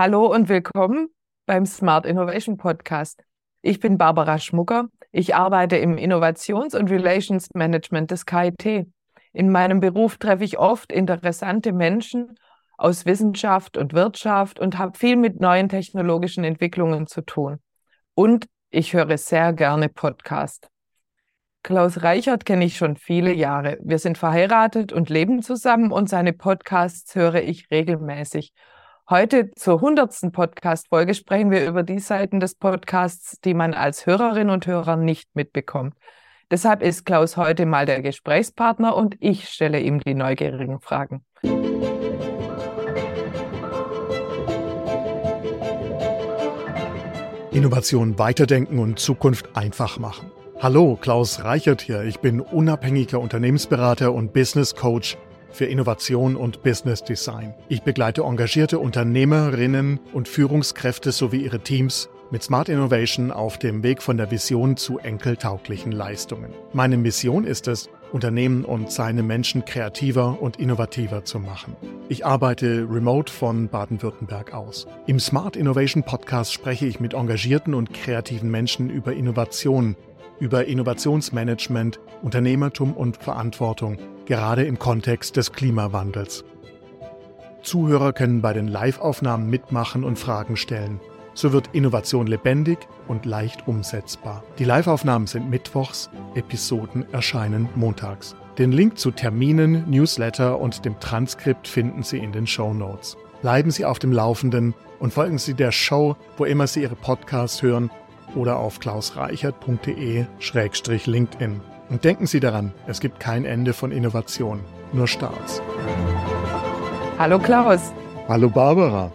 Hallo und willkommen beim Smart Innovation Podcast. Ich bin Barbara Schmucker. Ich arbeite im Innovations- und Relations Management des KIT. In meinem Beruf treffe ich oft interessante Menschen aus Wissenschaft und Wirtschaft und habe viel mit neuen technologischen Entwicklungen zu tun. Und ich höre sehr gerne Podcast. Klaus Reichert kenne ich schon viele Jahre. Wir sind verheiratet und leben zusammen und seine Podcasts höre ich regelmäßig. Heute zur hundertsten Podcast-Folge sprechen wir über die Seiten des Podcasts, die man als Hörerin und Hörer nicht mitbekommt. Deshalb ist Klaus heute mal der Gesprächspartner und ich stelle ihm die neugierigen Fragen. Innovation weiterdenken und Zukunft einfach machen. Hallo, Klaus Reichert hier. Ich bin unabhängiger Unternehmensberater und Business Coach für Innovation und Business Design. Ich begleite engagierte Unternehmerinnen und Führungskräfte sowie ihre Teams mit Smart Innovation auf dem Weg von der Vision zu enkeltauglichen Leistungen. Meine Mission ist es, Unternehmen und seine Menschen kreativer und innovativer zu machen. Ich arbeite remote von Baden-Württemberg aus. Im Smart Innovation Podcast spreche ich mit engagierten und kreativen Menschen über Innovation, über Innovationsmanagement, Unternehmertum und Verantwortung, gerade im Kontext des Klimawandels. Zuhörer können bei den Live-Aufnahmen mitmachen und Fragen stellen. So wird Innovation lebendig und leicht umsetzbar. Die Live-Aufnahmen sind mittwochs, Episoden erscheinen montags. Den Link zu Terminen, Newsletter und dem Transkript finden Sie in den Show Notes. Bleiben Sie auf dem Laufenden und folgen Sie der Show, wo immer Sie Ihre Podcasts hören oder auf klausreichert.de-linkedin. Und denken Sie daran, es gibt kein Ende von Innovation, nur Starts. Hallo Klaus. Hallo Barbara.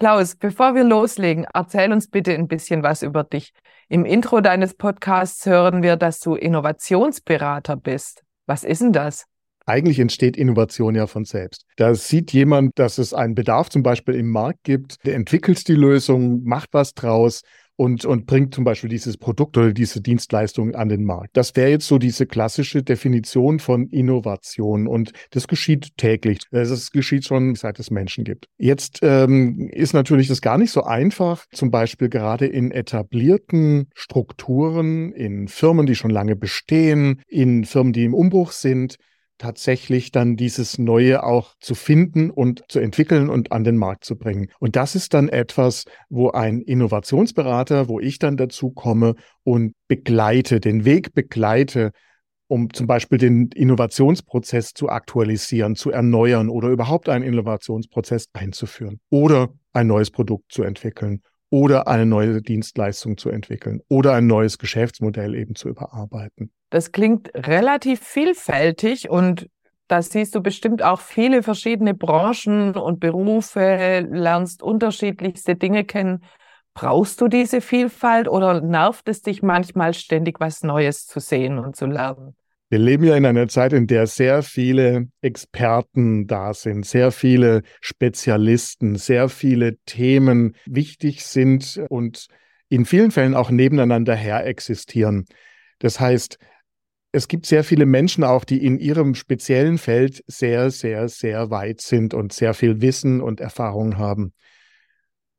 Klaus, bevor wir loslegen, erzähl uns bitte ein bisschen was über dich. Im Intro deines Podcasts hören wir, dass du Innovationsberater bist. Was ist denn das? Eigentlich entsteht Innovation ja von selbst. Da sieht jemand, dass es einen Bedarf zum Beispiel im Markt gibt, der entwickelt die Lösung, macht was draus und, und bringt zum Beispiel dieses Produkt oder diese Dienstleistung an den Markt. Das wäre jetzt so diese klassische Definition von Innovation und das geschieht täglich. Das geschieht schon, seit es Menschen gibt. Jetzt ähm, ist natürlich das gar nicht so einfach, zum Beispiel gerade in etablierten Strukturen, in Firmen, die schon lange bestehen, in Firmen, die im Umbruch sind, tatsächlich dann dieses Neue auch zu finden und zu entwickeln und an den Markt zu bringen. Und das ist dann etwas, wo ein Innovationsberater, wo ich dann dazu komme und begleite, den Weg begleite, um zum Beispiel den Innovationsprozess zu aktualisieren, zu erneuern oder überhaupt einen Innovationsprozess einzuführen oder ein neues Produkt zu entwickeln oder eine neue Dienstleistung zu entwickeln oder ein neues Geschäftsmodell eben zu überarbeiten. Das klingt relativ vielfältig und da siehst du bestimmt auch viele verschiedene Branchen und Berufe, lernst unterschiedlichste Dinge kennen. Brauchst du diese Vielfalt oder nervt es dich manchmal ständig was Neues zu sehen und zu lernen? Wir leben ja in einer Zeit, in der sehr viele Experten da sind, sehr viele Spezialisten, sehr viele Themen wichtig sind und in vielen Fällen auch nebeneinander her existieren. Das heißt, es gibt sehr viele Menschen auch, die in ihrem speziellen Feld sehr, sehr, sehr weit sind und sehr viel Wissen und Erfahrung haben.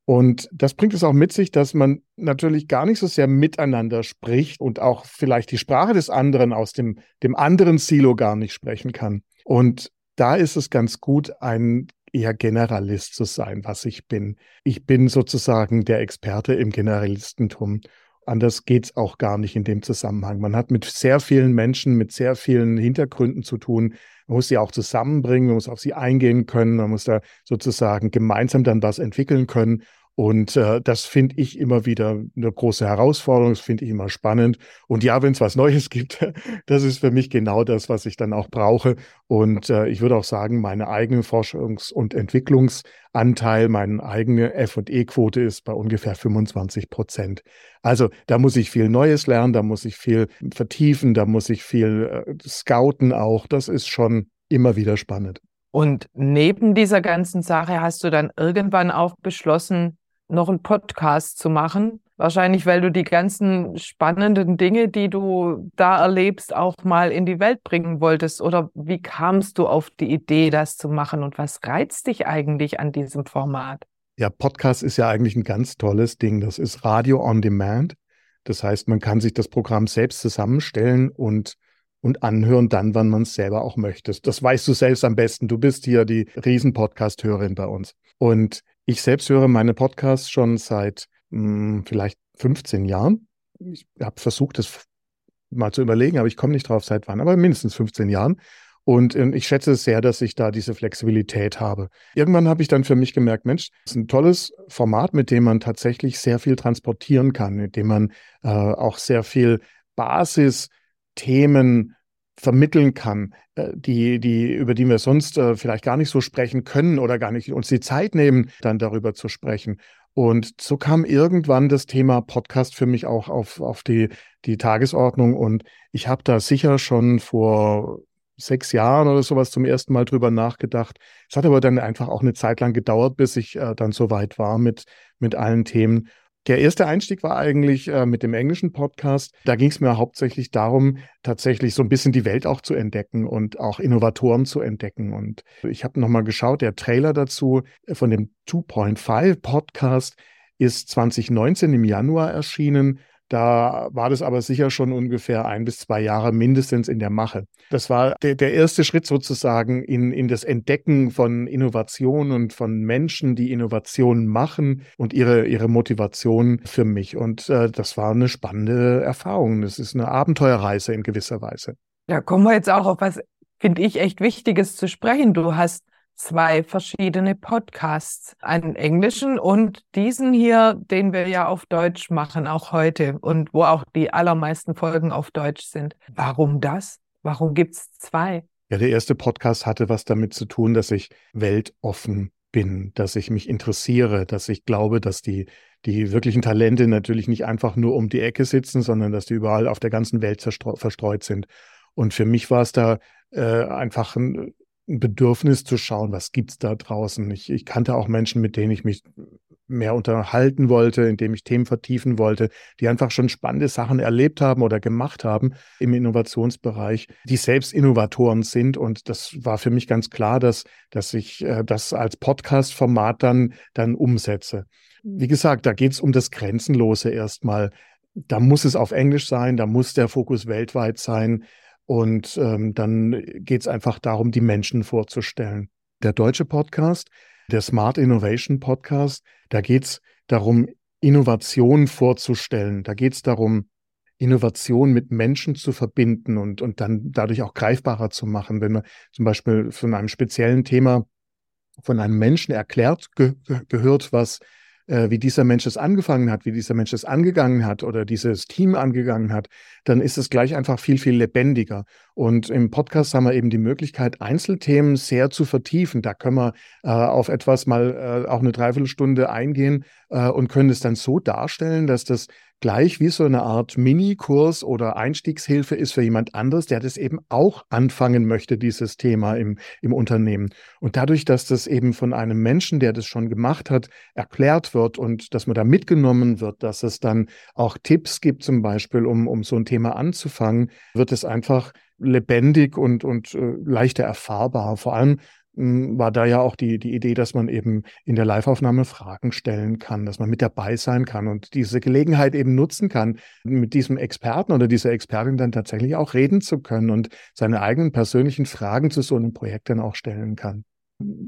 Und das bringt es auch mit sich, dass man natürlich gar nicht so sehr miteinander spricht und auch vielleicht die Sprache des anderen aus dem, dem anderen Silo gar nicht sprechen kann. Und da ist es ganz gut, ein eher Generalist zu sein, was ich bin. Ich bin sozusagen der Experte im Generalistentum. Anders geht's auch gar nicht in dem Zusammenhang. Man hat mit sehr vielen Menschen, mit sehr vielen Hintergründen zu tun. Man muss sie auch zusammenbringen, man muss auf sie eingehen können, man muss da sozusagen gemeinsam dann was entwickeln können. Und äh, das finde ich immer wieder eine große Herausforderung, das finde ich immer spannend. Und ja, wenn es was Neues gibt, das ist für mich genau das, was ich dann auch brauche. Und äh, ich würde auch sagen, meine eigene Forschungs- und Entwicklungsanteil, meine eigene FE-Quote ist bei ungefähr 25 Prozent. Also da muss ich viel Neues lernen, da muss ich viel vertiefen, da muss ich viel äh, scouten auch. Das ist schon immer wieder spannend. Und neben dieser ganzen Sache hast du dann irgendwann auch beschlossen, noch einen Podcast zu machen. Wahrscheinlich, weil du die ganzen spannenden Dinge, die du da erlebst, auch mal in die Welt bringen wolltest. Oder wie kamst du auf die Idee, das zu machen? Und was reizt dich eigentlich an diesem Format? Ja, Podcast ist ja eigentlich ein ganz tolles Ding. Das ist Radio on Demand. Das heißt, man kann sich das Programm selbst zusammenstellen und, und anhören dann, wann man es selber auch möchte. Das weißt du selbst am besten. Du bist hier die Riesen-Podcast-Hörerin bei uns. Und ich selbst höre meine Podcasts schon seit mh, hm, vielleicht 15 Jahren. Ich habe versucht, das mal zu überlegen, aber ich komme nicht drauf, seit wann, aber mindestens 15 Jahren. Und ähm, ich schätze es sehr, dass ich da diese Flexibilität habe. Irgendwann habe ich dann für mich gemerkt, Mensch, das ist ein tolles Format, mit dem man tatsächlich sehr viel transportieren kann, mit dem man äh, auch sehr viel Basisthemen vermitteln kann, äh, die, die, über die wir sonst äh, vielleicht gar nicht so sprechen können oder gar nicht uns die Zeit nehmen, dann darüber zu sprechen. Und so kam irgendwann das Thema Podcast für mich auch auf, auf die, die Tagesordnung. Und ich habe da sicher schon vor sechs Jahren oder sowas zum ersten Mal drüber nachgedacht. Es hat aber dann einfach auch eine Zeit lang gedauert, bis ich äh, dann so weit war mit, mit allen Themen. Der erste Einstieg war eigentlich äh, mit dem englischen Podcast. Da ging es mir hauptsächlich darum, tatsächlich so ein bisschen die Welt auch zu entdecken und auch Innovatoren zu entdecken. Und ich habe nochmal geschaut, der Trailer dazu von dem 2.5 Podcast ist 2019 im Januar erschienen da war das aber sicher schon ungefähr ein bis zwei Jahre mindestens in der Mache. Das war der, der erste Schritt sozusagen in, in das Entdecken von Innovation und von Menschen, die Innovationen machen und ihre, ihre Motivation für mich. Und äh, das war eine spannende Erfahrung. Das ist eine Abenteuerreise in gewisser Weise. Da kommen wir jetzt auch auf was, finde ich, echt Wichtiges zu sprechen. Du hast zwei verschiedene Podcasts, einen englischen und diesen hier, den wir ja auf Deutsch machen, auch heute und wo auch die allermeisten Folgen auf Deutsch sind. Warum das? Warum gibt's zwei? Ja, der erste Podcast hatte was damit zu tun, dass ich weltoffen bin, dass ich mich interessiere, dass ich glaube, dass die, die wirklichen Talente natürlich nicht einfach nur um die Ecke sitzen, sondern dass die überall auf der ganzen Welt verstreut sind. Und für mich war es da äh, einfach ein ein Bedürfnis zu schauen, was gibt's da draußen. Ich, ich kannte auch Menschen, mit denen ich mich mehr unterhalten wollte, indem ich Themen vertiefen wollte, die einfach schon spannende Sachen erlebt haben oder gemacht haben im Innovationsbereich, die selbst Innovatoren sind. Und das war für mich ganz klar, dass, dass ich äh, das als Podcast-Format dann, dann umsetze. Wie gesagt, da geht's um das Grenzenlose erstmal. Da muss es auf Englisch sein, da muss der Fokus weltweit sein. Und ähm, dann geht es einfach darum, die Menschen vorzustellen. Der deutsche Podcast, der Smart Innovation Podcast, da geht es darum, Innovation vorzustellen. Da geht es darum, Innovation mit Menschen zu verbinden und, und dann dadurch auch greifbarer zu machen. Wenn man zum Beispiel von einem speziellen Thema von einem Menschen erklärt ge gehört, was äh, wie dieser Mensch es angefangen hat, wie dieser Mensch es angegangen hat oder dieses Team angegangen hat, dann ist es gleich einfach viel, viel lebendiger. Und im Podcast haben wir eben die Möglichkeit, Einzelthemen sehr zu vertiefen. Da können wir äh, auf etwas mal äh, auch eine Dreiviertelstunde eingehen äh, und können es dann so darstellen, dass das gleich wie so eine Art Minikurs oder Einstiegshilfe ist für jemand anderes, der das eben auch anfangen möchte, dieses Thema im, im Unternehmen. Und dadurch, dass das eben von einem Menschen, der das schon gemacht hat, erklärt wird und dass man da mitgenommen wird, dass es dann auch Tipps gibt, zum Beispiel, um, um so ein Thema anzufangen, wird es einfach lebendig und, und äh, leichter erfahrbar. Vor allem war da ja auch die, die Idee, dass man eben in der Liveaufnahme Fragen stellen kann, dass man mit dabei sein kann und diese Gelegenheit eben nutzen kann, mit diesem Experten oder dieser Expertin dann tatsächlich auch reden zu können und seine eigenen persönlichen Fragen zu so einem Projekt dann auch stellen kann.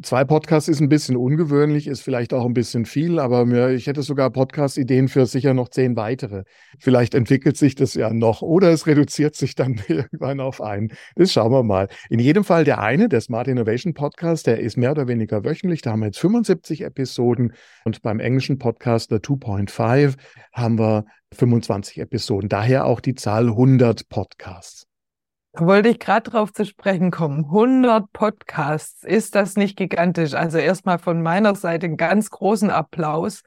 Zwei Podcasts ist ein bisschen ungewöhnlich, ist vielleicht auch ein bisschen viel, aber mir, ich hätte sogar Podcast-Ideen für sicher noch zehn weitere. Vielleicht entwickelt sich das ja noch oder es reduziert sich dann irgendwann auf einen. Das schauen wir mal. In jedem Fall der eine, der Smart Innovation Podcast, der ist mehr oder weniger wöchentlich. Da haben wir jetzt 75 Episoden und beim englischen Podcast, der 2.5, haben wir 25 Episoden. Daher auch die Zahl 100 Podcasts. Wollte ich gerade drauf zu sprechen kommen. 100 Podcasts, ist das nicht gigantisch? Also erstmal von meiner Seite einen ganz großen Applaus,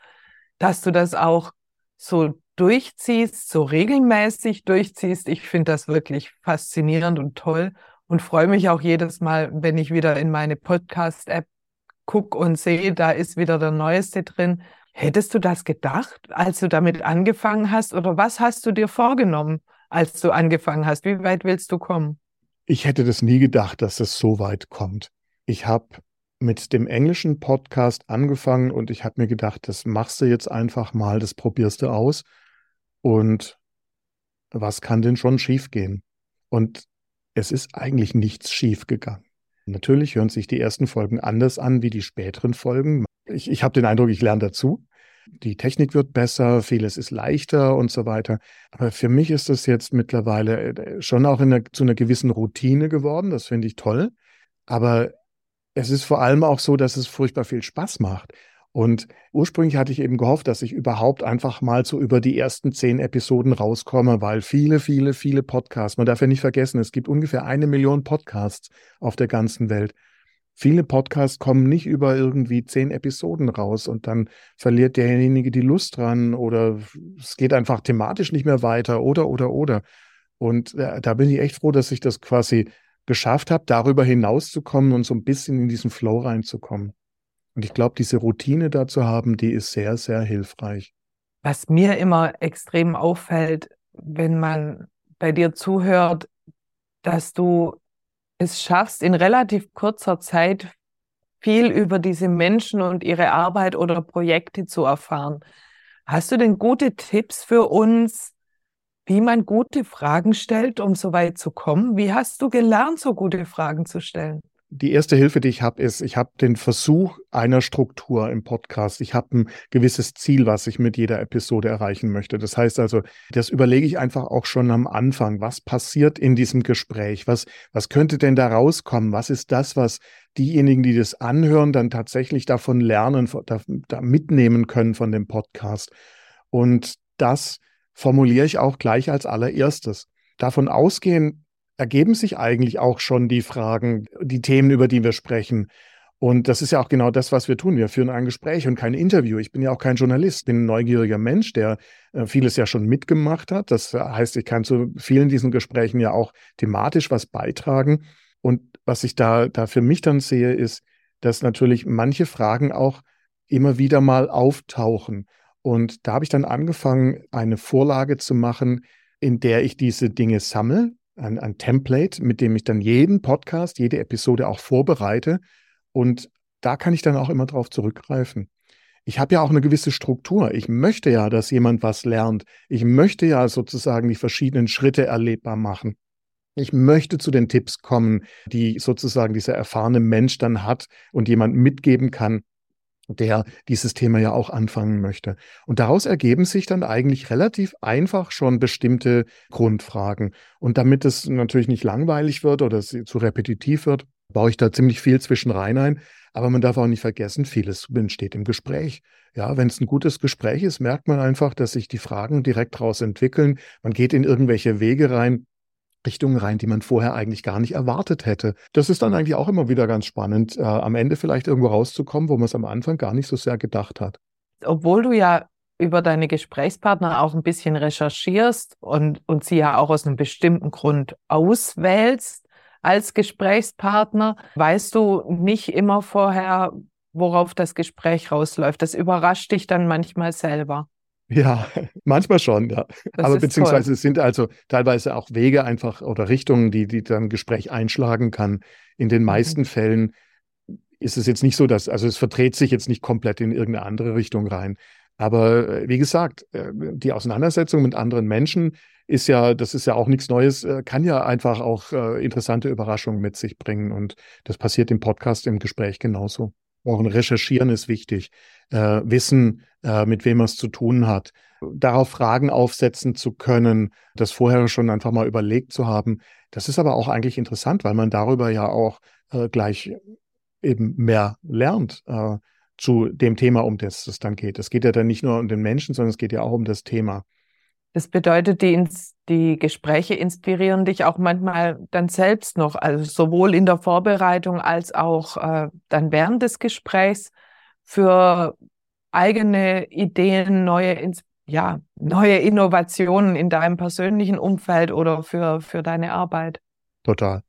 dass du das auch so durchziehst, so regelmäßig durchziehst. Ich finde das wirklich faszinierend und toll und freue mich auch jedes Mal, wenn ich wieder in meine Podcast-App gucke und sehe, da ist wieder der Neueste drin. Hättest du das gedacht, als du damit angefangen hast oder was hast du dir vorgenommen? Als du angefangen hast? Wie weit willst du kommen? Ich hätte das nie gedacht, dass es so weit kommt. Ich habe mit dem englischen Podcast angefangen und ich habe mir gedacht, das machst du jetzt einfach mal, das probierst du aus. Und was kann denn schon schiefgehen? Und es ist eigentlich nichts schiefgegangen. Natürlich hören sich die ersten Folgen anders an wie die späteren Folgen. Ich, ich habe den Eindruck, ich lerne dazu. Die Technik wird besser, vieles ist leichter und so weiter. Aber für mich ist das jetzt mittlerweile äh, schon auch in einer, zu einer gewissen Routine geworden. Das finde ich toll. Aber es ist vor allem auch so, dass es furchtbar viel Spaß macht. Und ursprünglich hatte ich eben gehofft, dass ich überhaupt einfach mal so über die ersten zehn Episoden rauskomme, weil viele, viele, viele Podcasts, man darf ja nicht vergessen, es gibt ungefähr eine Million Podcasts auf der ganzen Welt. Viele Podcasts kommen nicht über irgendwie zehn Episoden raus und dann verliert derjenige die Lust dran oder es geht einfach thematisch nicht mehr weiter oder, oder, oder. Und äh, da bin ich echt froh, dass ich das quasi geschafft habe, darüber hinauszukommen und so ein bisschen in diesen Flow reinzukommen. Und ich glaube, diese Routine da zu haben, die ist sehr, sehr hilfreich. Was mir immer extrem auffällt, wenn man bei dir zuhört, dass du es schaffst, in relativ kurzer Zeit viel über diese Menschen und ihre Arbeit oder Projekte zu erfahren. Hast du denn gute Tipps für uns, wie man gute Fragen stellt, um so weit zu kommen? Wie hast du gelernt, so gute Fragen zu stellen? Die erste Hilfe, die ich habe, ist, ich habe den Versuch einer Struktur im Podcast. Ich habe ein gewisses Ziel, was ich mit jeder Episode erreichen möchte. Das heißt also, das überlege ich einfach auch schon am Anfang. Was passiert in diesem Gespräch? Was, was könnte denn da rauskommen? Was ist das, was diejenigen, die das anhören, dann tatsächlich davon lernen, da, da mitnehmen können von dem Podcast? Und das formuliere ich auch gleich als allererstes. Davon ausgehen, ergeben sich eigentlich auch schon die Fragen, die Themen, über die wir sprechen. Und das ist ja auch genau das, was wir tun. Wir führen ein Gespräch und kein Interview. Ich bin ja auch kein Journalist, bin ein neugieriger Mensch, der äh, vieles ja schon mitgemacht hat. Das heißt, ich kann zu vielen diesen Gesprächen ja auch thematisch was beitragen. Und was ich da, da für mich dann sehe, ist, dass natürlich manche Fragen auch immer wieder mal auftauchen. Und da habe ich dann angefangen, eine Vorlage zu machen, in der ich diese Dinge sammle, ein, ein Template, mit dem ich dann jeden Podcast, jede Episode auch vorbereite. Und da kann ich dann auch immer drauf zurückgreifen. Ich habe ja auch eine gewisse Struktur. Ich möchte ja, dass jemand was lernt. Ich möchte ja sozusagen die verschiedenen Schritte erlebbar machen. Ich möchte zu den Tipps kommen, die sozusagen dieser erfahrene Mensch dann hat und jemand mitgeben kann, der dieses Thema ja auch anfangen möchte. Und daraus ergeben sich dann eigentlich relativ einfach schon bestimmte Grundfragen. Und damit es natürlich nicht langweilig wird oder zu repetitiv wird, baue ich da ziemlich viel zwischen rein ein. Aber man darf auch nicht vergessen, vieles entsteht im Gespräch. Ja, wenn es ein gutes Gespräch ist, merkt man einfach, dass sich die Fragen direkt daraus entwickeln. Man geht in irgendwelche Wege rein, Richtungen rein, die man vorher eigentlich gar nicht erwartet hätte. Das ist dann eigentlich auch immer wieder ganz spannend, äh, am Ende vielleicht irgendwo rauszukommen, wo man es am Anfang gar nicht so sehr gedacht hat. Obwohl du ja über deine Gesprächspartner auch ein bisschen recherchierst und, und sie ja auch aus einem bestimmten Grund auswählst als Gesprächspartner, weißt du nicht immer vorher, worauf das Gespräch rausläuft. Das überrascht dich dann manchmal selber. Ja, manchmal schon, ja. Das Aber beziehungsweise toll. es sind also teilweise auch Wege einfach oder Richtungen, die, die dann Gespräch einschlagen kann. In den mhm. meisten mhm. Fällen ist es jetzt nicht so, dass, also es verdreht sich jetzt nicht komplett in irgendeine andere Richtung rein. Aber äh, wie gesagt, äh, die Auseinandersetzung mit anderen Menschen ist ja, das ist ja auch nichts Neues, äh, kann ja einfach auch interessante Überraschungen mit sich bringen. Und das passiert im Podcast, im Gespräch genauso. Auch ein Recherchieren ist wichtig. Äh, wissen, äh, mit wem man es zu tun hat. Darauf Fragen aufsetzen zu können, das vorher schon einfach mal überlegt zu haben. Das ist aber auch eigentlich interessant, weil man darüber ja auch äh, gleich eben mehr lernt äh, zu dem Thema, um das es dann geht. Es geht ja dann nicht nur um den Menschen, sondern es geht ja auch um das Thema. Das bedeutet, die, die Gespräche inspirieren dich auch manchmal dann selbst noch, also sowohl in der Vorbereitung als auch äh, dann während des Gesprächs für eigene Ideen, neue, ja, neue Innovationen in deinem persönlichen Umfeld oder für, für deine Arbeit. Total,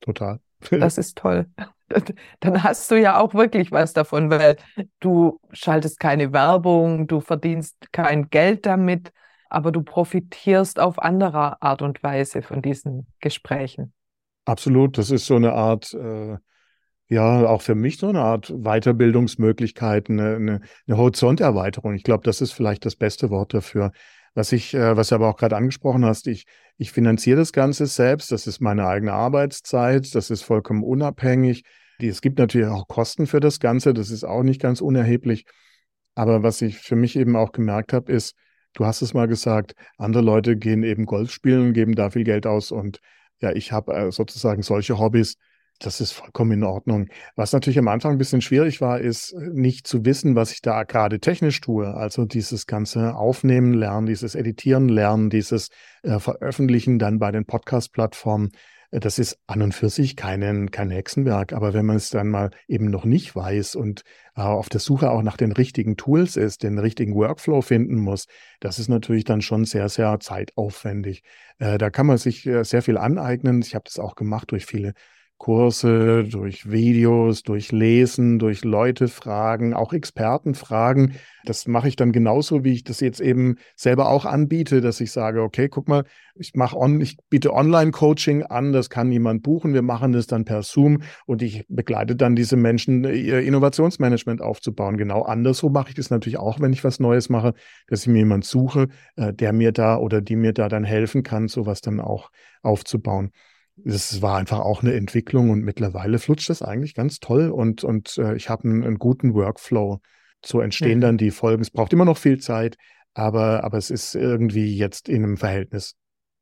total. Das ist toll. Dann hast du ja auch wirklich was davon, weil du schaltest keine Werbung, du verdienst kein Geld damit, aber du profitierst auf andere Art und Weise von diesen Gesprächen. Absolut, das ist so eine Art äh, ja, auch für mich so eine Art Weiterbildungsmöglichkeit, eine, eine, eine Horizonterweiterung. Ich glaube, das ist vielleicht das beste Wort dafür. Was ich, äh, was du aber auch gerade angesprochen hast, ich, ich finanziere das Ganze selbst. Das ist meine eigene Arbeitszeit. Das ist vollkommen unabhängig. Es gibt natürlich auch Kosten für das Ganze. Das ist auch nicht ganz unerheblich. Aber was ich für mich eben auch gemerkt habe, ist, du hast es mal gesagt, andere Leute gehen eben Golf spielen, geben da viel Geld aus und ja, ich habe äh, sozusagen solche Hobbys, das ist vollkommen in Ordnung. Was natürlich am Anfang ein bisschen schwierig war, ist äh, nicht zu wissen, was ich da gerade technisch tue. Also dieses ganze Aufnehmen lernen, dieses Editieren lernen, dieses äh, Veröffentlichen dann bei den Podcast-Plattformen. Das ist an und für sich kein, kein Hexenwerk. Aber wenn man es dann mal eben noch nicht weiß und äh, auf der Suche auch nach den richtigen Tools ist, den richtigen Workflow finden muss, das ist natürlich dann schon sehr, sehr zeitaufwendig. Äh, da kann man sich äh, sehr viel aneignen. Ich habe das auch gemacht durch viele Kurse, durch Videos, durch Lesen, durch Leute fragen, auch Experten fragen. Das mache ich dann genauso, wie ich das jetzt eben selber auch anbiete, dass ich sage, okay, guck mal, ich mache on, ich biete Online-Coaching an, das kann jemand buchen, wir machen das dann per Zoom und ich begleite dann diese Menschen, ihr Innovationsmanagement aufzubauen. Genau anderswo mache ich das natürlich auch, wenn ich was Neues mache, dass ich mir jemand suche, äh, der mir da oder die mir da dann helfen kann, sowas dann auch aufzubauen es war einfach auch eine Entwicklung und mittlerweile flutscht das eigentlich ganz toll und, und äh, ich habe einen, einen, guten Workflow. So entstehen mhm. dann die Folgen. Es braucht immer noch viel Zeit, aber, aber es ist irgendwie jetzt in einem Verhältnis.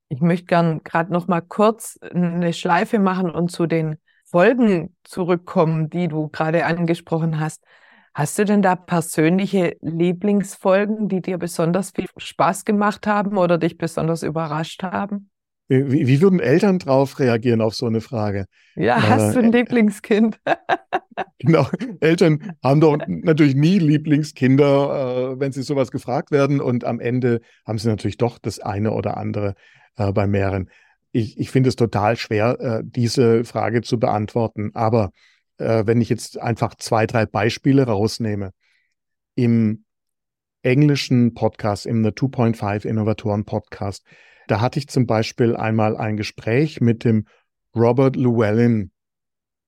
Ich möchte gern gerade noch mal kurz eine Schleife machen und zu den Folgen zurückkommen, die du gerade angesprochen hast. Hast du denn da persönliche Lieblingsfolgen, die dir besonders viel Spaß gemacht haben oder dich besonders überrascht haben? Wie, wie, würden Eltern drauf reagieren auf so eine Frage? Ja, hast du ein äh, Lieblingskind? genau, Eltern haben doch natürlich nie Lieblingskinder, äh, wenn sie sowas gefragt werden. Und am Ende haben sie natürlich doch das eine oder andere äh, bei mehreren. Ich, ich finde es total schwer, äh, diese Frage zu beantworten. Aber äh, wenn ich jetzt einfach zwei, drei Beispiele rausnehme, im englischen Podcast, im The 2.5 Innovatoren Podcast, da hatte ich zum Beispiel einmal ein Gespräch mit dem Robert Llewellyn.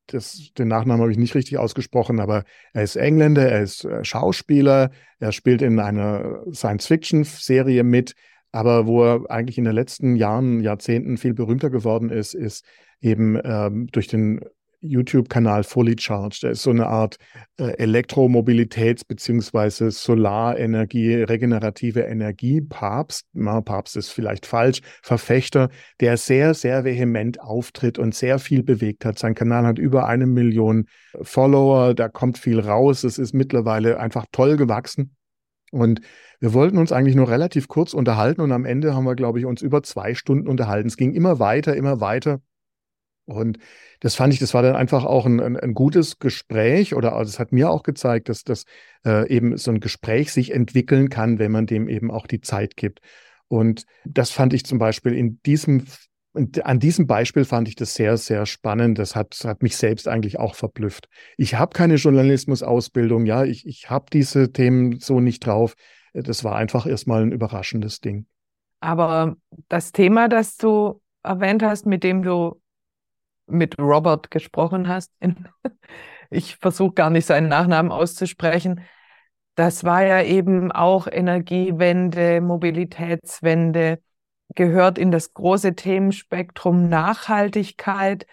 Das, den Nachnamen habe ich nicht richtig ausgesprochen, aber er ist Engländer, er ist äh, Schauspieler, er spielt in einer Science-Fiction-Serie mit, aber wo er eigentlich in den letzten Jahren, Jahrzehnten viel berühmter geworden ist, ist eben ähm, durch den YouTube-Kanal Fully Charged. Der ist so eine Art äh, Elektromobilitäts- bzw. Solarenergie, regenerative Energie-Papst. Papst ist vielleicht falsch, Verfechter, der sehr, sehr vehement auftritt und sehr viel bewegt hat. Sein Kanal hat über eine Million Follower, da kommt viel raus. Es ist mittlerweile einfach toll gewachsen. Und wir wollten uns eigentlich nur relativ kurz unterhalten und am Ende haben wir, glaube ich, uns über zwei Stunden unterhalten. Es ging immer weiter, immer weiter. Und das fand ich, das war dann einfach auch ein, ein, ein gutes Gespräch oder also es hat mir auch gezeigt, dass das äh, eben so ein Gespräch sich entwickeln kann, wenn man dem eben auch die Zeit gibt. Und das fand ich zum Beispiel in diesem, an diesem Beispiel fand ich das sehr, sehr spannend. Das hat, hat mich selbst eigentlich auch verblüfft. Ich habe keine Journalismusausbildung, ja, ich, ich habe diese Themen so nicht drauf. Das war einfach erstmal ein überraschendes Ding. Aber das Thema, das du erwähnt hast, mit dem du mit Robert gesprochen hast. Ich versuche gar nicht seinen Nachnamen auszusprechen. Das war ja eben auch Energiewende, Mobilitätswende, gehört in das große Themenspektrum Nachhaltigkeit.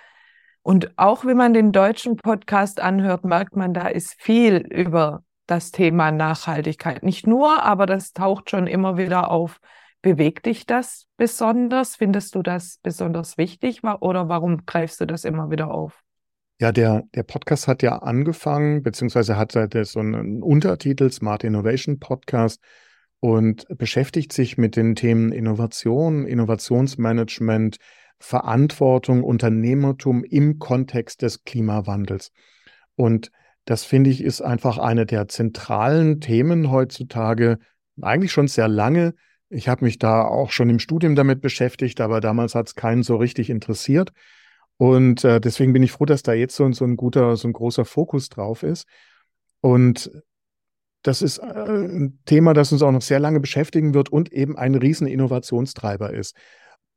Und auch wenn man den deutschen Podcast anhört, merkt man, da ist viel über das Thema Nachhaltigkeit. Nicht nur, aber das taucht schon immer wieder auf. Bewegt dich das besonders? Findest du das besonders wichtig oder warum greifst du das immer wieder auf? Ja, der, der Podcast hat ja angefangen, beziehungsweise hat so einen Untertitel Smart Innovation Podcast und beschäftigt sich mit den Themen Innovation, Innovationsmanagement, Verantwortung, Unternehmertum im Kontext des Klimawandels. Und das finde ich ist einfach eine der zentralen Themen heutzutage, eigentlich schon sehr lange, ich habe mich da auch schon im Studium damit beschäftigt, aber damals hat es keinen so richtig interessiert. Und äh, deswegen bin ich froh, dass da jetzt so, so ein guter, so ein großer Fokus drauf ist. Und das ist äh, ein Thema, das uns auch noch sehr lange beschäftigen wird und eben ein riesen Innovationstreiber ist.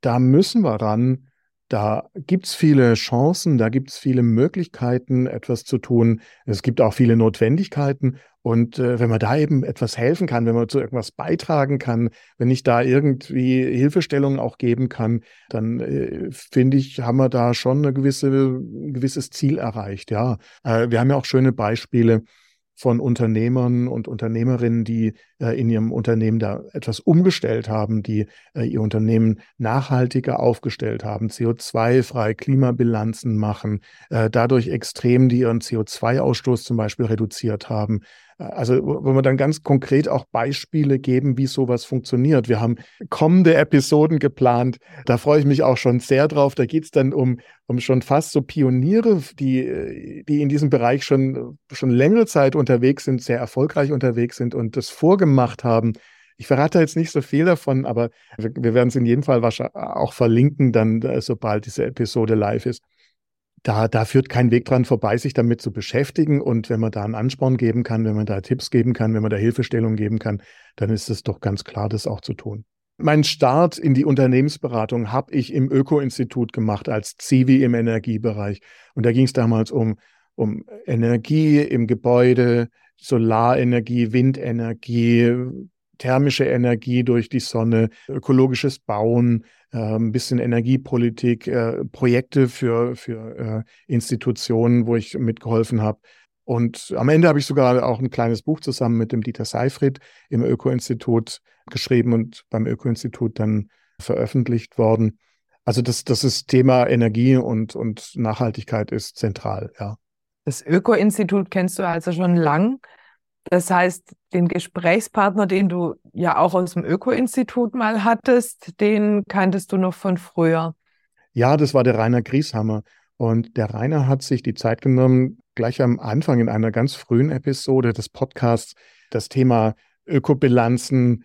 Da müssen wir ran, da gibt es viele Chancen, da gibt es viele Möglichkeiten, etwas zu tun. Es gibt auch viele Notwendigkeiten. Und äh, wenn man da eben etwas helfen kann, wenn man zu irgendwas beitragen kann, wenn ich da irgendwie Hilfestellungen auch geben kann, dann äh, finde ich, haben wir da schon eine gewisse, ein gewisses Ziel erreicht. Ja, äh, wir haben ja auch schöne Beispiele von Unternehmern und Unternehmerinnen, die äh, in ihrem Unternehmen da etwas umgestellt haben, die äh, ihr Unternehmen nachhaltiger aufgestellt haben, CO2-frei Klimabilanzen machen, äh, dadurch extrem, die ihren CO2-Ausstoß zum Beispiel reduziert haben. Also, wo wir dann ganz konkret auch Beispiele geben, wie sowas funktioniert. Wir haben kommende Episoden geplant. Da freue ich mich auch schon sehr drauf. Da geht es dann um, um schon fast so Pioniere, die, die in diesem Bereich schon, schon längere Zeit unterwegs sind, sehr erfolgreich unterwegs sind und das vorgemacht haben. Ich verrate jetzt nicht so viel davon, aber wir, werden es in jedem Fall auch verlinken, dann, sobald diese Episode live ist da, da führt kein Weg dran vorbei, sich damit zu beschäftigen. Und wenn man da einen Ansporn geben kann, wenn man da Tipps geben kann, wenn man da Hilfestellung geben kann, dann ist es doch ganz klar, das auch zu tun. Mein Start in die Unternehmensberatung habe ich im Öko-Institut gemacht als Zivi im Energiebereich. Und da ging es damals um, um Energie im Gebäude, Solarenergie, Windenergie, thermische Energie durch die Sonne, ökologisches Bauen, äh, ein bisschen Energiepolitik, äh, Projekte für, für äh, Institutionen, wo ich mitgeholfen habe. Und am Ende habe ich sogar auch ein kleines Buch zusammen mit dem Dieter Seifried im Öko-Institut geschrieben und beim Öko-Institut dann veröffentlicht worden. Also das, das ist Thema Energie und, und Nachhaltigkeit ist zentral, ja. Das Öko-Institut kennst du also schon lang. Das heißt, den Gesprächspartner, den du ja auch aus dem Öko-Institut mal hattest, den kanntest du noch von früher. Ja, das war der Rainer Grieshammer. Und der Rainer hat sich die Zeit genommen, gleich am Anfang in einer ganz frühen Episode des Podcasts das Thema Ökobilanzen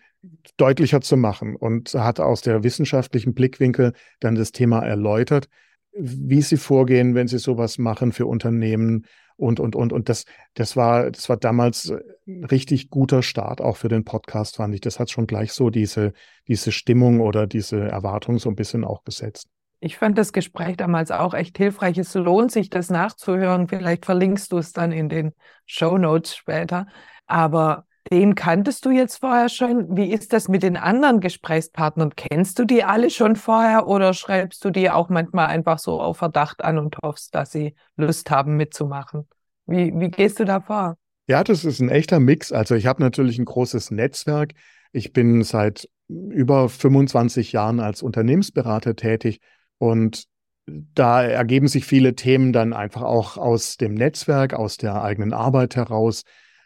deutlicher zu machen und hat aus der wissenschaftlichen Blickwinkel dann das Thema erläutert, wie sie vorgehen, wenn sie sowas machen für Unternehmen, und, und, und. Und das, das war, das war damals ein richtig guter Start auch für den Podcast, fand ich. Das hat schon gleich so diese, diese Stimmung oder diese Erwartung so ein bisschen auch gesetzt. Ich fand das Gespräch damals auch echt hilfreich. Es lohnt sich, das nachzuhören. Vielleicht verlinkst du es dann in den Show Notes später. Aber den kanntest du jetzt vorher schon. Wie ist das mit den anderen Gesprächspartnern? Kennst du die alle schon vorher oder schreibst du die auch manchmal einfach so auf Verdacht an und hoffst, dass sie Lust haben mitzumachen? Wie, wie gehst du da vor? Ja, das ist ein echter Mix. Also ich habe natürlich ein großes Netzwerk. Ich bin seit über 25 Jahren als Unternehmensberater tätig und da ergeben sich viele Themen dann einfach auch aus dem Netzwerk, aus der eigenen Arbeit heraus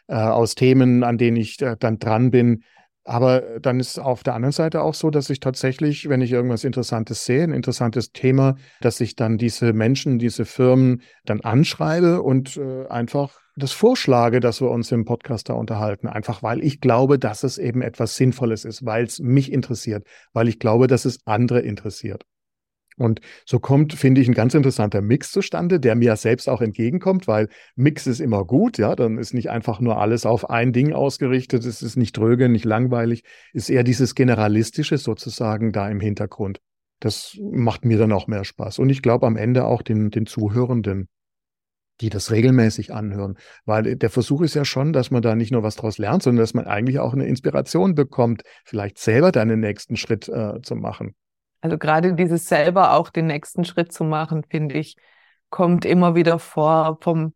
äh, aus Themen, an denen ich äh, dann dran bin. Aber dann ist auf der anderen Seite auch so, dass ich tatsächlich, wenn ich irgendwas Interessantes sehe, ein interessantes Thema, dass ich dann diese Menschen, diese Firmen dann anschreibe und äh, einfach das vorschlage, dass wir uns im Podcast da unterhalten. Einfach weil ich glaube, dass es eben etwas Sinnvolles ist, weil es mich interessiert, weil ich glaube, dass es andere interessiert. Und so kommt, finde ich, ein ganz interessanter Mix zustande, der mir selbst auch entgegenkommt, weil Mix ist immer gut, ja, dann ist nicht einfach nur alles auf ein Ding ausgerichtet, es ist nicht dröge, nicht langweilig, ist eher dieses Generalistische sozusagen da im Hintergrund. Das macht mir dann auch mehr Spaß. Und ich glaube am Ende auch den, den Zuhörenden, die das regelmäßig anhören. Weil der Versuch ist ja schon, dass man da nicht nur was draus lernt, sondern dass man eigentlich auch eine Inspiration bekommt, vielleicht selber dann den nächsten Schritt äh, zu machen. Also gerade dieses selber auch den nächsten Schritt zu machen, finde ich, kommt immer wieder vor, vom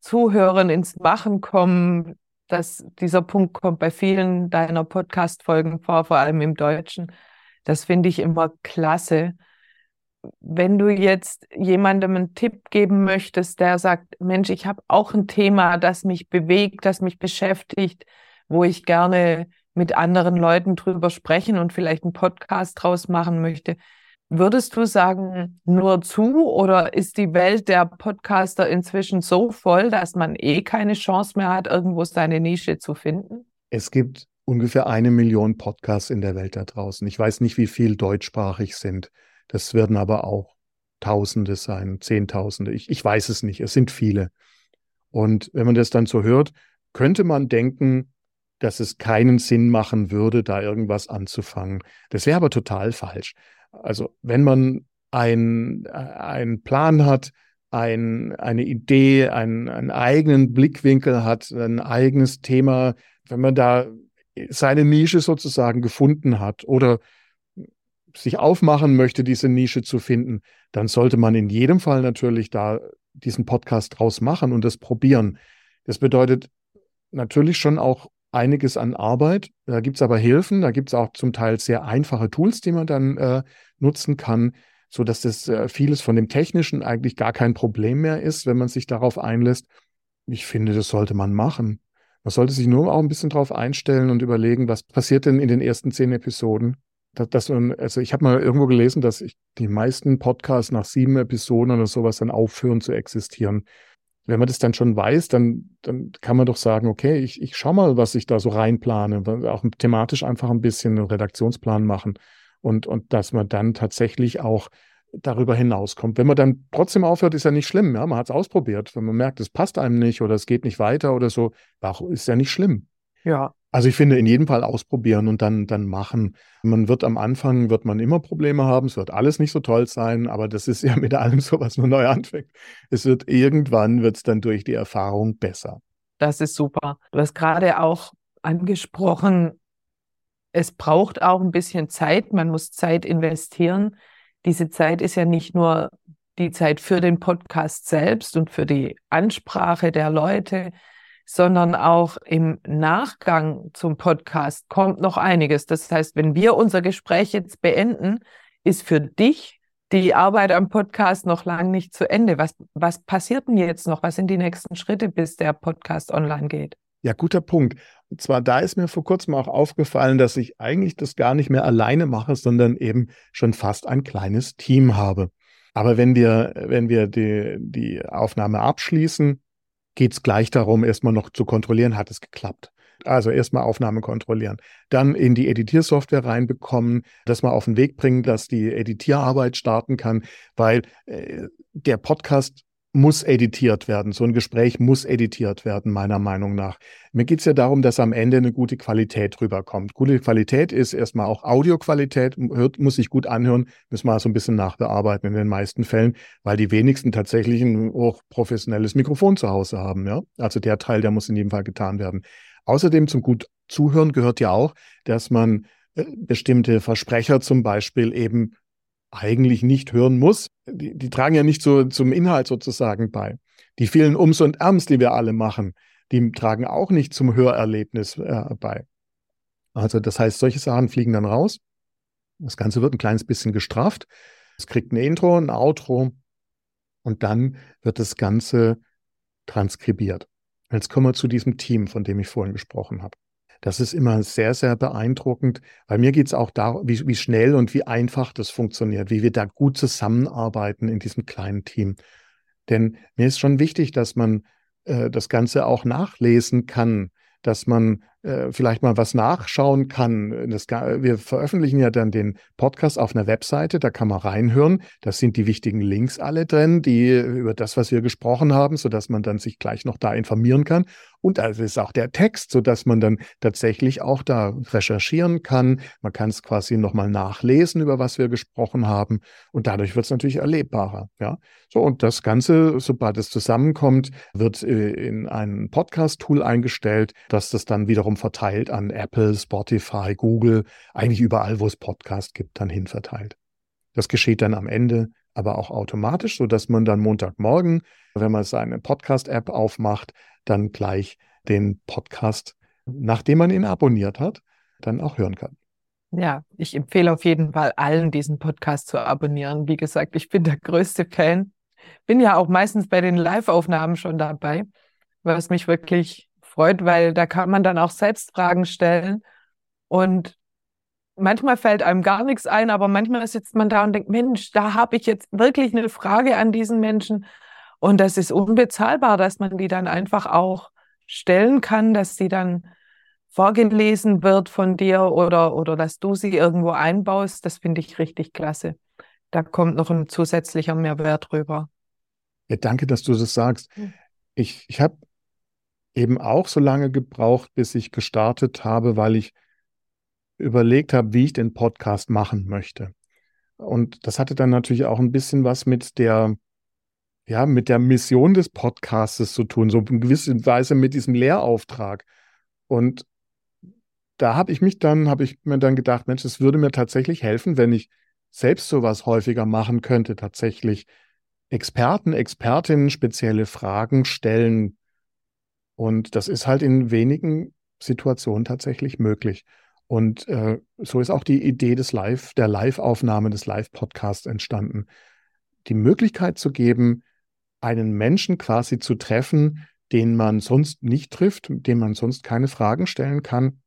Zuhören ins Machen kommen. dass dieser Punkt kommt bei vielen deiner Podcast-Folgen vor, vor allem im Deutschen. Das finde ich immer klasse. Wenn du jetzt jemandem einen Tipp geben möchtest, der sagt, Mensch, ich habe auch ein Thema, das mich bewegt, das mich beschäftigt, wo ich gerne mit anderen Leuten drüber sprechen und vielleicht einen Podcast draus machen möchte. Würdest du sagen, nur zu oder ist die Welt der Podcaster inzwischen so voll, dass man eh keine Chance mehr hat, irgendwo seine Nische zu finden? Es gibt ungefähr eine Million Podcasts in der Welt da draußen. Ich weiß nicht, wie viel deutschsprachig sind. Das werden aber auch Tausende sein, Zehntausende. Ich, ich weiß es nicht. Es sind viele. Und wenn man das dann so hört, könnte man denken, dass es keinen Sinn machen würde, da irgendwas anzufangen. Das wäre aber total falsch. Also wenn man ein, einen Plan hat, ein, eine Idee, einen, einen eigenen Blickwinkel hat, ein eigenes Thema, wenn man da seine Nische sozusagen gefunden hat oder sich aufmachen möchte, diese Nische zu finden, dann sollte man in jedem Fall natürlich da diesen Podcast draus machen und das probieren. Das bedeutet natürlich schon auch einiges an Arbeit. Da gibt es aber Hilfen, da gibt es auch zum Teil sehr einfache Tools, die man dann äh, nutzen kann, sodass das äh, vieles von dem Technischen eigentlich gar kein Problem mehr ist, wenn man sich darauf einlässt. Ich finde, das sollte man machen. Man sollte sich nur auch ein bisschen darauf einstellen und überlegen, was passiert denn in den ersten zehn Episoden. Dass, dass also ich habe mal irgendwo gelesen, dass ich, die meisten Podcasts nach sieben Episoden oder sowas dann aufhören zu existieren wenn man das dann schon weiß, dann, dann kann man doch sagen, okay, ich, ich schau mal, was ich da so reinplane, auch thematisch einfach ein bisschen einen Redaktionsplan machen und, und dass man dann tatsächlich auch darüber hinauskommt. Wenn man dann trotzdem aufhört, ist ja nicht schlimm. Ja? Man hat es ausprobiert. Wenn man merkt, es passt einem nicht oder es geht nicht weiter oder so, ist ja nicht schlimm. Ja, also ich finde, in jedem Fall ausprobieren und dann, dann machen. Man wird am Anfang, wird man immer Probleme haben, es wird alles nicht so toll sein, aber das ist ja mit allem so, was man neu anfängt. Es wird irgendwann, wird es dann durch die Erfahrung besser. Das ist super. Du hast gerade auch angesprochen, es braucht auch ein bisschen Zeit, man muss Zeit investieren. Diese Zeit ist ja nicht nur die Zeit für den Podcast selbst und für die Ansprache der Leute, sondern auch im Nachgang zum Podcast kommt noch einiges. Das heißt, wenn wir unser Gespräch jetzt beenden, ist für dich die Arbeit am Podcast noch lang nicht zu Ende. Was, was passiert denn jetzt noch? Was sind die nächsten Schritte, bis der Podcast online geht? Ja, guter Punkt. Und zwar da ist mir vor kurzem auch aufgefallen, dass ich eigentlich das gar nicht mehr alleine mache, sondern eben schon fast ein kleines Team habe. Aber wenn wir, wenn wir die, die Aufnahme abschließen, geht es gleich darum, erstmal noch zu kontrollieren, hat es geklappt. Also erstmal Aufnahme kontrollieren. Dann in die Editiersoftware reinbekommen, das mal auf den Weg bringen, dass die Editierarbeit starten kann, weil äh, der Podcast muss editiert werden. So ein Gespräch muss editiert werden, meiner Meinung nach. Mir geht es ja darum, dass am Ende eine gute Qualität rüberkommt. Gute Qualität ist erstmal auch Audioqualität, hört, muss sich gut anhören, müssen wir so ein bisschen nachbearbeiten in den meisten Fällen, weil die wenigsten tatsächlich ein hochprofessionelles Mikrofon zu Hause haben. Ja? Also der Teil, der muss in jedem Fall getan werden. Außerdem zum gut Zuhören gehört ja auch, dass man äh, bestimmte Versprecher zum Beispiel eben eigentlich nicht hören muss. Die, die tragen ja nicht so zum Inhalt sozusagen bei. Die vielen Ums und Ärms, die wir alle machen, die tragen auch nicht zum Hörerlebnis äh, bei. Also das heißt, solche Sachen fliegen dann raus. Das Ganze wird ein kleines bisschen gestrafft. Es kriegt ein Intro, ein Outro und dann wird das Ganze transkribiert. Jetzt kommen wir zu diesem Team, von dem ich vorhin gesprochen habe. Das ist immer sehr, sehr beeindruckend. Bei mir geht es auch darum, wie, wie schnell und wie einfach das funktioniert, wie wir da gut zusammenarbeiten in diesem kleinen Team. Denn mir ist schon wichtig, dass man äh, das Ganze auch nachlesen kann, dass man äh, vielleicht mal was nachschauen kann. Das, wir veröffentlichen ja dann den Podcast auf einer Webseite, da kann man reinhören. Da sind die wichtigen Links alle drin, die über das, was wir gesprochen haben, sodass man dann sich gleich noch da informieren kann. Und da ist auch der Text, sodass man dann tatsächlich auch da recherchieren kann. Man kann es quasi nochmal nachlesen, über was wir gesprochen haben. Und dadurch wird es natürlich erlebbarer. Ja, so und das Ganze, sobald es zusammenkommt, wird äh, in ein Podcast-Tool eingestellt, dass das dann wiederum verteilt an Apple, Spotify, Google, eigentlich überall, wo es Podcast gibt, dann hin verteilt. Das geschieht dann am Ende aber auch automatisch, sodass man dann Montagmorgen, wenn man seine Podcast-App aufmacht, dann gleich den Podcast, nachdem man ihn abonniert hat, dann auch hören kann. Ja, ich empfehle auf jeden Fall allen, diesen Podcast zu abonnieren. Wie gesagt, ich bin der größte Fan. Bin ja auch meistens bei den Live-Aufnahmen schon dabei, was mich wirklich freut, weil da kann man dann auch selbst Fragen stellen und manchmal fällt einem gar nichts ein, aber manchmal sitzt man da und denkt, Mensch, da habe ich jetzt wirklich eine Frage an diesen Menschen und das ist unbezahlbar, dass man die dann einfach auch stellen kann, dass sie dann vorgelesen wird von dir oder, oder dass du sie irgendwo einbaust, das finde ich richtig klasse. Da kommt noch ein zusätzlicher Mehrwert rüber. Ja, danke, dass du das sagst. Hm. Ich, ich habe eben auch so lange gebraucht, bis ich gestartet habe, weil ich überlegt habe, wie ich den Podcast machen möchte. Und das hatte dann natürlich auch ein bisschen was mit der, ja, mit der Mission des Podcastes zu tun, so in gewisser Weise mit diesem Lehrauftrag. Und da habe ich mich dann, habe ich mir dann gedacht, Mensch, es würde mir tatsächlich helfen, wenn ich selbst sowas häufiger machen könnte, tatsächlich Experten, Expertinnen spezielle Fragen stellen. Und das ist halt in wenigen Situationen tatsächlich möglich. Und äh, so ist auch die Idee des Live, der Live-Aufnahme des Live-Podcasts entstanden. Die Möglichkeit zu geben, einen Menschen quasi zu treffen, den man sonst nicht trifft, dem man sonst keine Fragen stellen kann,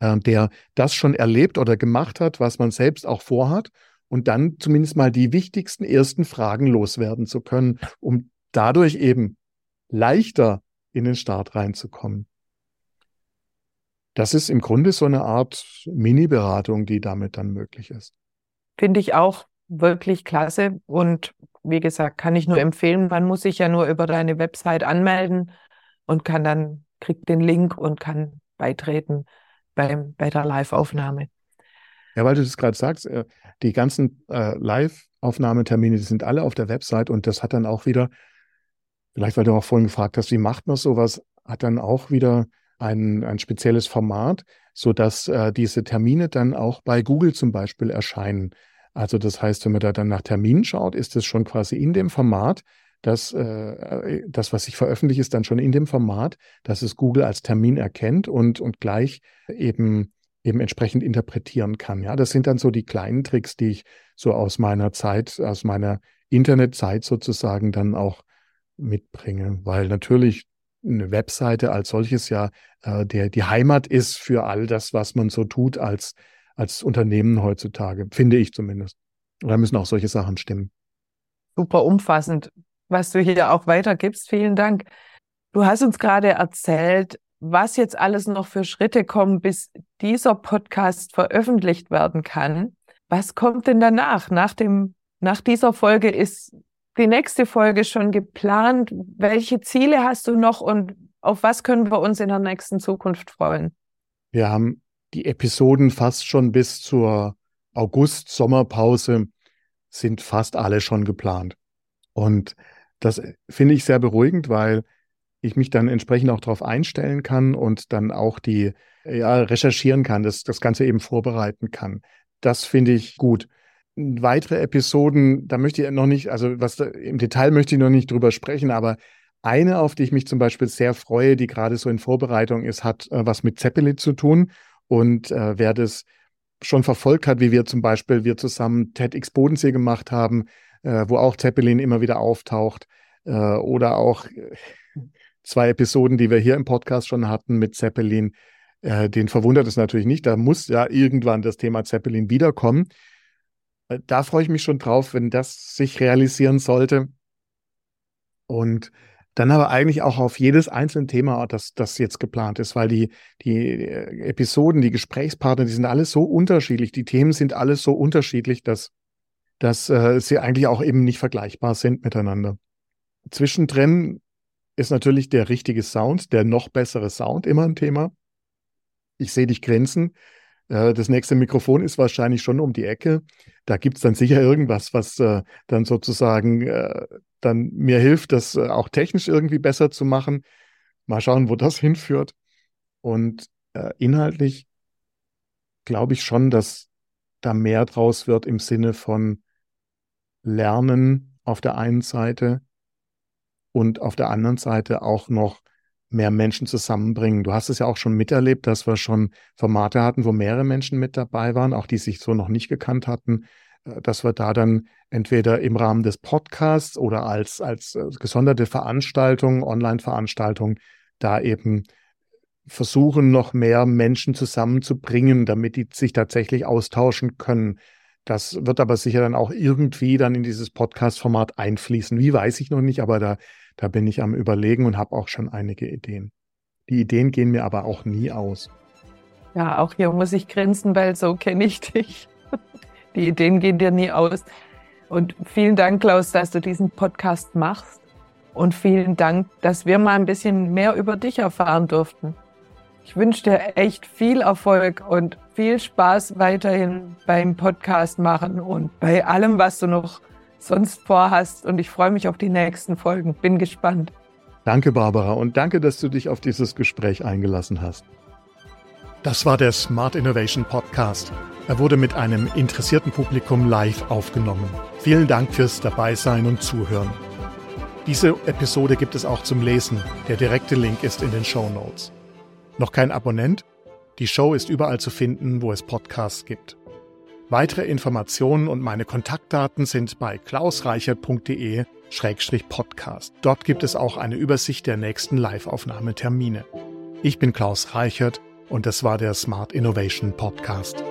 äh, der das schon erlebt oder gemacht hat, was man selbst auch vorhat und dann zumindest mal die wichtigsten ersten Fragen loswerden zu können, um dadurch eben leichter in den Start reinzukommen. Das ist im Grunde so eine Art Mini-Beratung, die damit dann möglich ist. Finde ich auch wirklich klasse und wie gesagt, kann ich nur empfehlen. Man muss sich ja nur über deine Website anmelden und kann dann, kriegt den Link und kann beitreten beim, bei der Live-Aufnahme. Ja, weil du das gerade sagst, äh, die ganzen äh, Live-Aufnahmetermine, die sind alle auf der Website und das hat dann auch wieder, vielleicht weil du auch vorhin gefragt hast, wie macht man sowas, hat dann auch wieder ein, ein spezielles Format, sodass äh, diese Termine dann auch bei Google zum Beispiel erscheinen. Also das heißt, wenn man da dann nach Terminen schaut, ist es schon quasi in dem Format, dass äh, das, was ich veröffentliche, ist dann schon in dem Format, dass es Google als Termin erkennt und, und gleich eben eben entsprechend interpretieren kann. Ja, das sind dann so die kleinen Tricks, die ich so aus meiner Zeit, aus meiner Internetzeit sozusagen dann auch mitbringe, weil natürlich eine Webseite als solches ja äh, der die Heimat ist für all das, was man so tut als als Unternehmen heutzutage, finde ich zumindest. Da müssen auch solche Sachen stimmen. Super umfassend, was du hier auch weitergibst. Vielen Dank. Du hast uns gerade erzählt, was jetzt alles noch für Schritte kommen, bis dieser Podcast veröffentlicht werden kann. Was kommt denn danach? Nach dem, nach dieser Folge ist die nächste Folge schon geplant. Welche Ziele hast du noch und auf was können wir uns in der nächsten Zukunft freuen? Wir haben die Episoden fast schon bis zur August-Sommerpause sind fast alle schon geplant. Und das finde ich sehr beruhigend, weil ich mich dann entsprechend auch darauf einstellen kann und dann auch die ja, recherchieren kann, das, das Ganze eben vorbereiten kann. Das finde ich gut. Weitere Episoden, da möchte ich noch nicht, also was da, im Detail möchte ich noch nicht drüber sprechen, aber eine, auf die ich mich zum Beispiel sehr freue, die gerade so in Vorbereitung ist, hat äh, was mit Zeppelin zu tun. Und äh, wer das schon verfolgt hat, wie wir zum Beispiel wir zusammen TEDx Bodensee gemacht haben, äh, wo auch Zeppelin immer wieder auftaucht, äh, oder auch zwei Episoden, die wir hier im Podcast schon hatten mit Zeppelin. Äh, den verwundert es natürlich nicht. Da muss ja irgendwann das Thema Zeppelin wiederkommen. Äh, da freue ich mich schon drauf, wenn das sich realisieren sollte. Und dann aber eigentlich auch auf jedes einzelne Thema, das, das jetzt geplant ist, weil die, die Episoden, die Gesprächspartner, die sind alle so unterschiedlich, die Themen sind alle so unterschiedlich, dass, dass äh, sie eigentlich auch eben nicht vergleichbar sind miteinander. Zwischendrin ist natürlich der richtige Sound, der noch bessere Sound immer ein Thema. Ich sehe dich grenzen. Äh, das nächste Mikrofon ist wahrscheinlich schon um die Ecke. Da gibt es dann sicher irgendwas, was äh, dann sozusagen äh, dann mir hilft, das auch technisch irgendwie besser zu machen. Mal schauen, wo das hinführt. Und inhaltlich glaube ich schon, dass da mehr draus wird im Sinne von Lernen auf der einen Seite, und auf der anderen Seite auch noch mehr Menschen zusammenbringen. Du hast es ja auch schon miterlebt, dass wir schon Formate hatten, wo mehrere Menschen mit dabei waren, auch die sich so noch nicht gekannt hatten, äh, dass wir da dann entweder im Rahmen des Podcasts oder als, als äh, gesonderte Veranstaltung, Online-Veranstaltung, da eben versuchen, noch mehr Menschen zusammenzubringen, damit die sich tatsächlich austauschen können. Das wird aber sicher dann auch irgendwie dann in dieses Podcast-Format einfließen. Wie weiß ich noch nicht, aber da da bin ich am Überlegen und habe auch schon einige Ideen. Die Ideen gehen mir aber auch nie aus. Ja, auch hier muss ich grinsen, weil so kenne ich dich. Die Ideen gehen dir nie aus. Und vielen Dank, Klaus, dass du diesen Podcast machst. Und vielen Dank, dass wir mal ein bisschen mehr über dich erfahren durften. Ich wünsche dir echt viel Erfolg und viel Spaß weiterhin beim Podcast machen und bei allem, was du noch sonst vorhast. Und ich freue mich auf die nächsten Folgen. Bin gespannt. Danke, Barbara, und danke, dass du dich auf dieses Gespräch eingelassen hast. Das war der Smart Innovation Podcast. Er wurde mit einem interessierten Publikum live aufgenommen. Vielen Dank fürs Dabeisein und Zuhören. Diese Episode gibt es auch zum Lesen. Der direkte Link ist in den Show Notes. Noch kein Abonnent? Die Show ist überall zu finden, wo es Podcasts gibt. Weitere Informationen und meine Kontaktdaten sind bei klausreichert.de-podcast. Dort gibt es auch eine Übersicht der nächsten Live-Aufnahmetermine. Ich bin Klaus Reichert und das war der Smart Innovation Podcast.